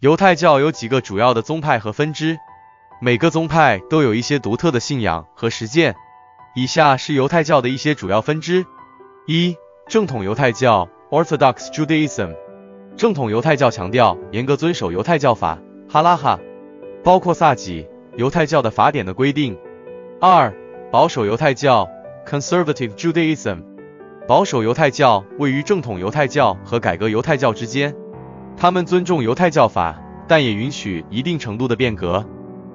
犹太教有几个主要的宗派和分支，每个宗派都有一些独特的信仰和实践。以下是犹太教的一些主要分支：一、正统犹太教 （Orthodox Judaism）。正统犹太教强调严格遵守犹太教法哈拉哈，包括萨己犹太教的法典的规定。二、保守犹太教 （Conservative Judaism）。保守犹太教位于正统犹太教和改革犹太教之间，他们尊重犹太教法，但也允许一定程度的变革。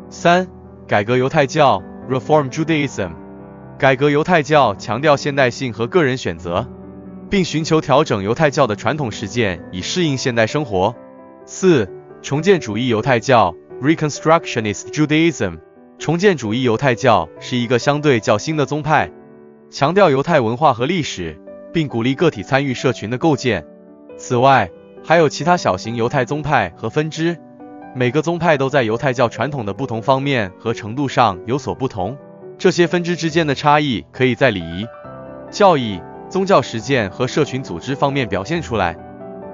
三、改革犹太教 （Reform Judaism）。改革犹太教强调现代性和个人选择，并寻求调整犹太教的传统实践以适应现代生活。四、重建主义犹太教 （Reconstructionist Judaism）。重建主义犹太教是一个相对较新的宗派，强调犹太文化和历史。并鼓励个体参与社群的构建。此外，还有其他小型犹太宗派和分支，每个宗派都在犹太教传统的不同方面和程度上有所不同。这些分支之间的差异可以在礼仪、教义、宗教实践和社群组织方面表现出来。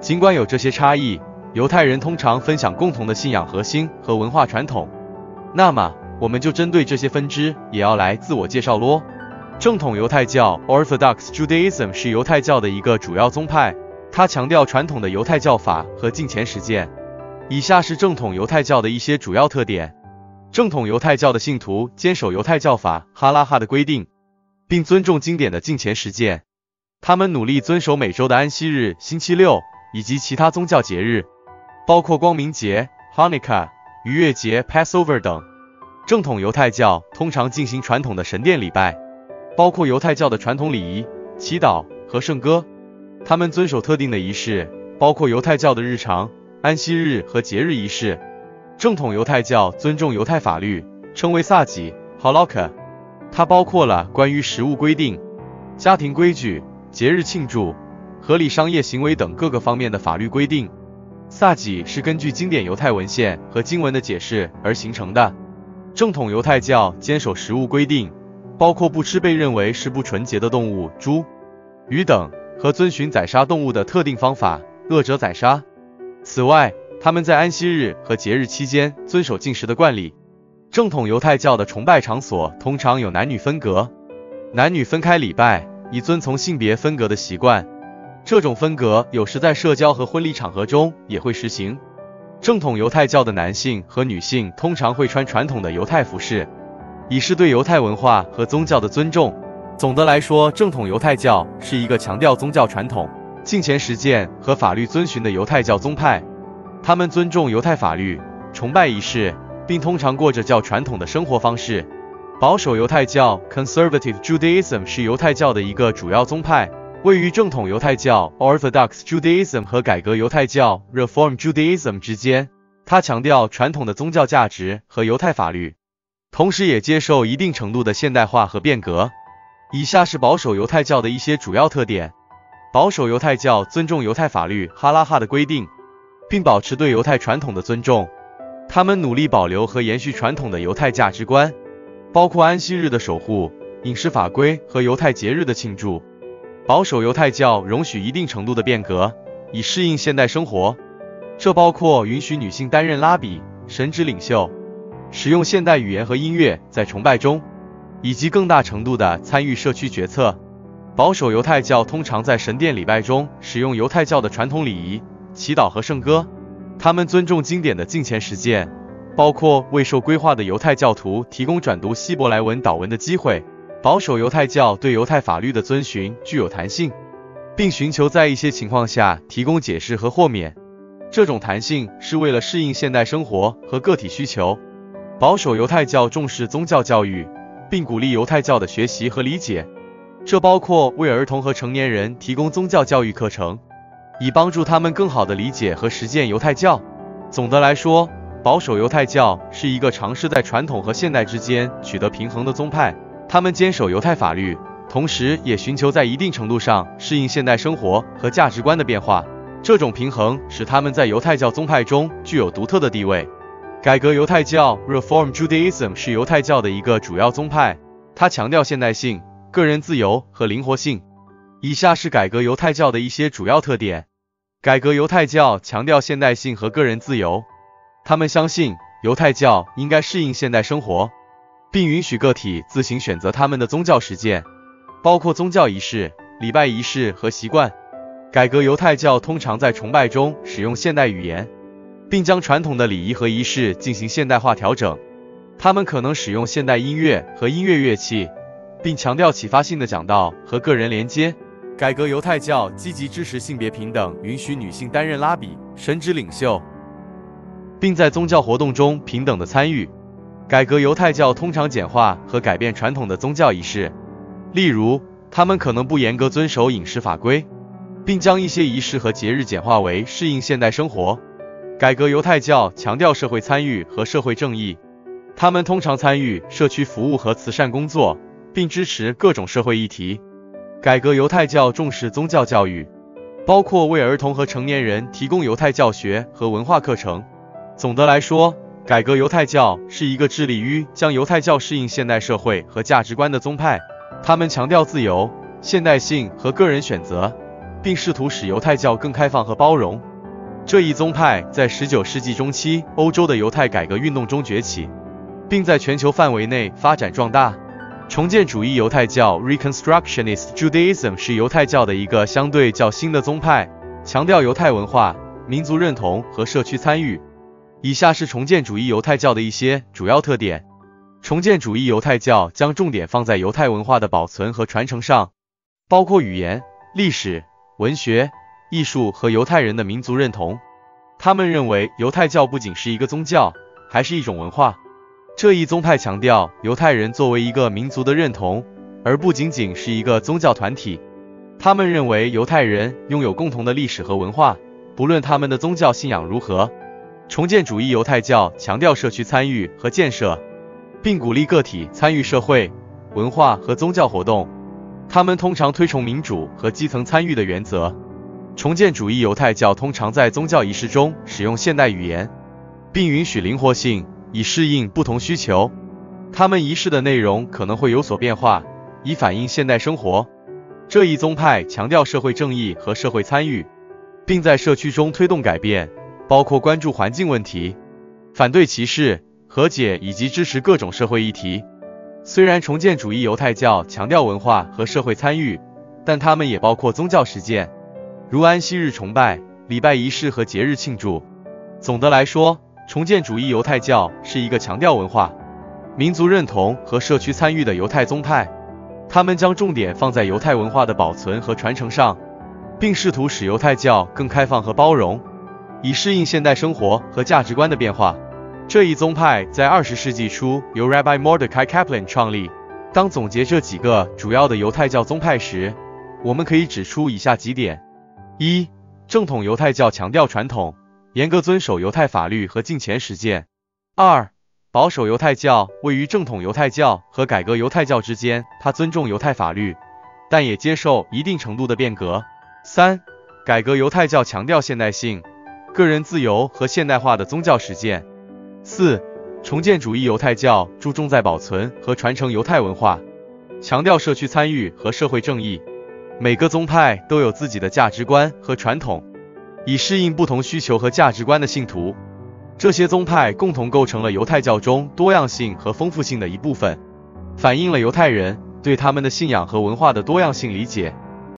尽管有这些差异，犹太人通常分享共同的信仰核心和文化传统。那么，我们就针对这些分支也要来自我介绍咯。正统犹太教 （Orthodox Judaism） 是犹太教的一个主要宗派，他强调传统的犹太教法和敬虔实践。以下是正统犹太教的一些主要特点：正统犹太教的信徒坚守犹太教法哈拉哈的规定，并尊重经典的敬虔实践。他们努力遵守每周的安息日、星期六以及其他宗教节日，包括光明节 （Hanukkah）、逾越节 （Passover） 等。正统犹太教通常进行传统的神殿礼拜。包括犹太教的传统礼仪、祈祷和圣歌，他们遵守特定的仪式，包括犹太教的日常、安息日和节日仪式。正统犹太教尊重犹太法律，称为萨己 （Halakha），它包括了关于食物规定、家庭规矩、节日庆祝、合理商业行为等各个方面的法律规定。萨己是根据经典犹太文献和经文的解释而形成的。正统犹太教坚守食物规定。包括不吃被认为是不纯洁的动物，猪、鱼等，和遵循宰杀动物的特定方法，恶者宰杀。此外，他们在安息日和节日期间遵守禁食的惯例。正统犹太教的崇拜场所通常有男女分隔，男女分开礼拜，以遵从性别分隔的习惯。这种分隔有时在社交和婚礼场合中也会实行。正统犹太教的男性和女性通常会穿传统的犹太服饰。以示对犹太文化和宗教的尊重。总的来说，正统犹太教是一个强调宗教传统、敬虔实践和法律遵循的犹太教宗派。他们尊重犹太法律、崇拜仪式，并通常过着较传统的生活方式。保守犹太教 （Conservative Judaism） 是犹太教的一个主要宗派，位于正统犹太教 （Orthodox Judaism） 和改革犹太教 （Reform Judaism） 之间。它强调传统的宗教价值和犹太法律。同时也接受一定程度的现代化和变革。以下是保守犹太教的一些主要特点：保守犹太教尊重犹太法律哈拉哈的规定，并保持对犹太传统的尊重。他们努力保留和延续传统的犹太价值观，包括安息日的守护、饮食法规和犹太节日的庆祝。保守犹太教容许一定程度的变革，以适应现代生活。这包括允许女性担任拉比、神职领袖。使用现代语言和音乐在崇拜中，以及更大程度的参与社区决策。保守犹太教通常在神殿礼拜中使用犹太教的传统礼仪、祈祷和圣歌。他们尊重经典的敬虔实践，包括为受规划的犹太教徒提供转读希伯来文祷文的机会。保守犹太教对犹太法律的遵循具有弹性，并寻求在一些情况下提供解释和豁免。这种弹性是为了适应现代生活和个体需求。保守犹太教重视宗教教育，并鼓励犹太教的学习和理解，这包括为儿童和成年人提供宗教教育课程，以帮助他们更好地理解和实践犹太教。总的来说，保守犹太教是一个尝试在传统和现代之间取得平衡的宗派。他们坚守犹太法律，同时也寻求在一定程度上适应现代生活和价值观的变化。这种平衡使他们在犹太教宗派中具有独特的地位。改革犹太教 （Reform Judaism） 是犹太教的一个主要宗派，它强调现代性、个人自由和灵活性。以下是改革犹太教的一些主要特点：改革犹太教强调现代性和个人自由，他们相信犹太教应该适应现代生活，并允许个体自行选择他们的宗教实践，包括宗教仪式、礼拜仪式和习惯。改革犹太教通常在崇拜中使用现代语言，并将传统的礼仪和仪式进行现代化调整。他们可能使用现代音乐和音乐乐器，并强调启发性的讲道和个人连接。改革犹太教积极支持性别平等，允许女性担任拉比、神职领袖，并在宗教活动中平等的参与。改革犹太教通常简化和改变传统的宗教仪式，例如，他们可能不严格遵守饮食法规，并将一些仪式和节日简化为适应现代生活。改革犹太教强调社会参与和社会正义。他们通常参与社区服务和慈善工作，并支持各种社会议题。改革犹太教重视宗教教育，包括为儿童和成年人提供犹太教学和文化课程。总的来说，改革犹太教是一个致力于将犹太教适应现代社会和价值观的宗派。他们强调自由、现代性和个人选择，并试图使犹太教更开放和包容。这一宗派在19世纪中期欧洲的犹太改革运动中崛起。并在全球范围内发展壮大。重建主义犹太教 （Reconstructionist Judaism） 是犹太教的一个相对较新的宗派，强调犹太文化、民族认同和社区参与。以下是重建主义犹太教的一些主要特点：重建主义犹太教将重点放在犹太文化的保存和传承上，包括语言、历史、文学、艺术和犹太人的民族认同。他们认为犹太教不仅是一个宗教，还是一种文化。这一宗派强调犹太人作为一个民族的认同，而不仅仅是一个宗教团体。他们认为犹太人拥有共同的历史和文化，不论他们的宗教信仰如何。重建主义犹太教强调社区参与和建设，并鼓励个体参与社会、文化和宗教活动。他们通常推崇民主和基层参与的原则。重建主义犹太教通常在宗教仪式中使用现代语言，并允许灵活性。以适应不同需求，他们仪式的内容可能会有所变化，以反映现代生活。这一宗派强调社会正义和社会参与，并在社区中推动改变，包括关注环境问题、反对歧视、和解以及支持各种社会议题。虽然重建主义犹太教强调文化和社会参与，但他们也包括宗教实践，如安息日崇拜、礼拜仪式和节日庆祝。总的来说，重建主义犹太教是一个强调文化、民族认同和社区参与的犹太宗派。他们将重点放在犹太文化的保存和传承上，并试图使犹太教更开放和包容，以适应现代生活和价值观的变化。这一宗派在二十世纪初由 Rabbi Mordecai Kaplan 创立。当总结这几个主要的犹太教宗派时，我们可以指出以下几点：一、正统犹太教强调传统。严格遵守犹太法律和敬虔实践。二、保守犹太教位于正统犹太教和改革犹太教之间，它尊重犹太法律，但也接受一定程度的变革。三、改革犹太教强调现代性、个人自由和现代化的宗教实践。四、重建主义犹太教注重在保存和传承犹太文化，强调社区参与和社会正义。每个宗派都有自己的价值观和传统。以适应不同需求和价值观的信徒，这些宗派共同构成了犹太教中多样性和丰富性的一部分，反映了犹太人对他们的信仰和文化的多样性理解。